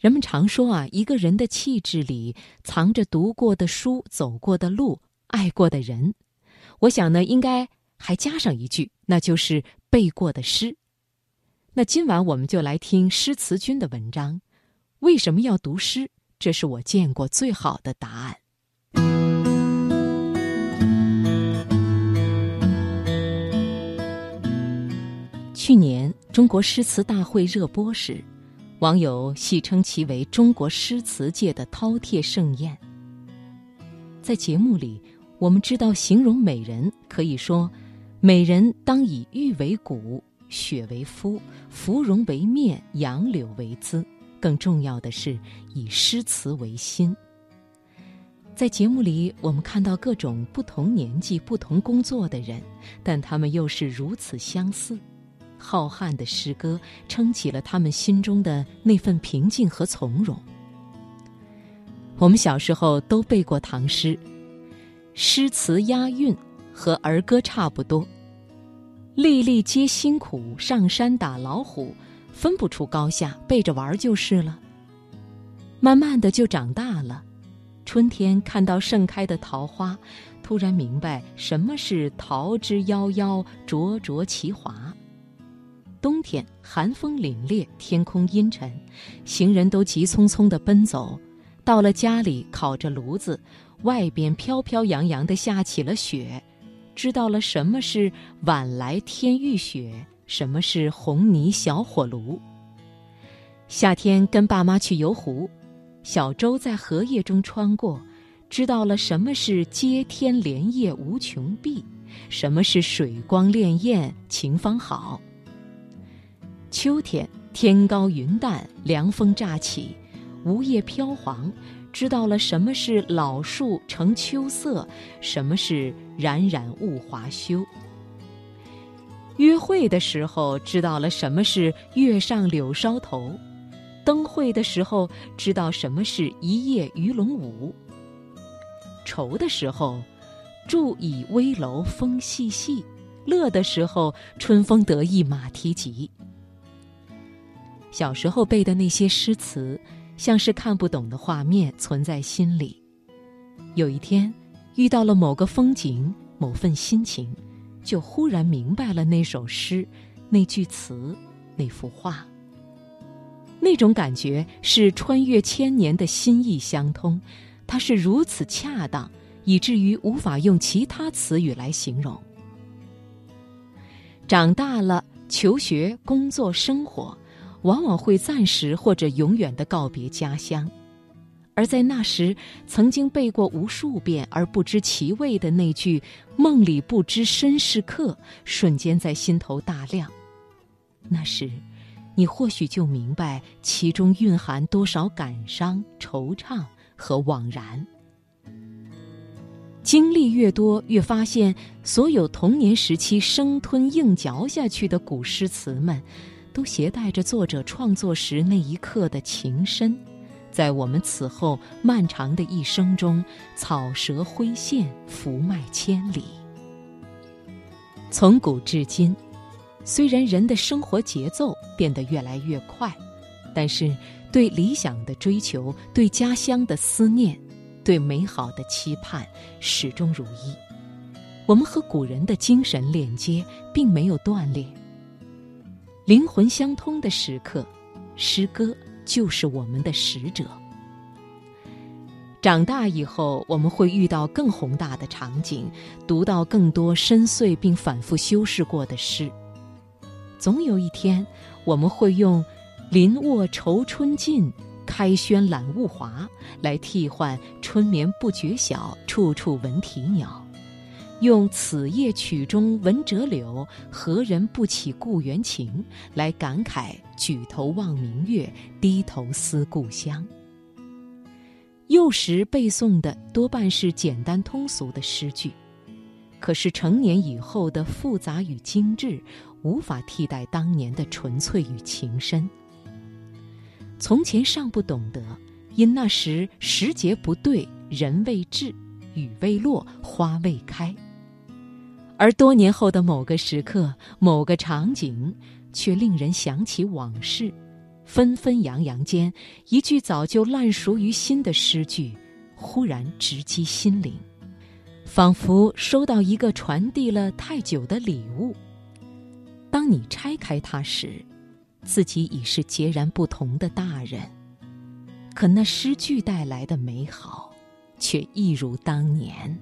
人们常说啊，一个人的气质里藏着读过的书、走过的路、爱过的人。我想呢，应该还加上一句，那就是背过的诗。那今晚我们就来听诗词君的文章。为什么要读诗？这是我见过最好的答案。去年中国诗词大会热播时。网友戏称其为中国诗词界的饕餮盛宴。在节目里，我们知道形容美人可以说，美人当以玉为骨，雪为肤，芙蓉为面，杨柳为姿。更重要的是，以诗词为心。在节目里，我们看到各种不同年纪、不同工作的人，但他们又是如此相似。浩瀚的诗歌撑起了他们心中的那份平静和从容。我们小时候都背过唐诗，诗词押韵和儿歌差不多。粒粒皆辛苦，上山打老虎，分不出高下，背着玩就是了。慢慢的就长大了，春天看到盛开的桃花，突然明白什么是桃之夭夭，灼灼其华。冬天寒风凛冽，天空阴沉，行人都急匆匆地奔走。到了家里，烤着炉子，外边飘飘扬扬地下起了雪，知道了什么是晚来天欲雪，什么是红泥小火炉。夏天跟爸妈去游湖，小舟在荷叶中穿过，知道了什么是接天莲叶无穷碧，什么是水光潋滟晴方好。秋天天高云淡，凉风乍起，梧叶飘黄，知道了什么是老树成秋色，什么是冉冉物华休。约会的时候知道了什么是月上柳梢头，灯会的时候知道什么是一夜鱼龙舞。愁的时候，住倚危楼风细细；乐的时候，春风得意马蹄疾。小时候背的那些诗词，像是看不懂的画面存在心里。有一天，遇到了某个风景、某份心情，就忽然明白了那首诗、那句词、那幅画。那种感觉是穿越千年的心意相通，它是如此恰当，以至于无法用其他词语来形容。长大了，求学、工作、生活。往往会暂时或者永远的告别家乡，而在那时曾经背过无数遍而不知其味的那句“梦里不知身是客”，瞬间在心头大亮。那时，你或许就明白其中蕴含多少感伤、惆怅和惘然。经历越多，越发现所有童年时期生吞硬嚼下去的古诗词们。都携带着作者创作时那一刻的情深，在我们此后漫长的一生中，草蛇灰线，福脉千里。从古至今，虽然人的生活节奏变得越来越快，但是对理想的追求、对家乡的思念、对美好的期盼，始终如一。我们和古人的精神链接并没有断裂。灵魂相通的时刻，诗歌就是我们的使者。长大以后，我们会遇到更宏大的场景，读到更多深邃并反复修饰过的诗。总有一天，我们会用“林卧愁春尽，开轩揽物华”来替换“春眠不觉晓，处处闻啼鸟”。用“此夜曲中闻折柳，何人不起故园情”来感慨“举头望明月，低头思故乡”。幼时背诵的多半是简单通俗的诗句，可是成年以后的复杂与精致，无法替代当年的纯粹与情深。从前尚不懂得，因那时时节不对，人未至，雨未落，花未开。而多年后的某个时刻、某个场景，却令人想起往事，纷纷扬扬间，一句早就烂熟于心的诗句，忽然直击心灵，仿佛收到一个传递了太久的礼物。当你拆开它时，自己已是截然不同的大人。可那诗句带来的美好，却一如当年。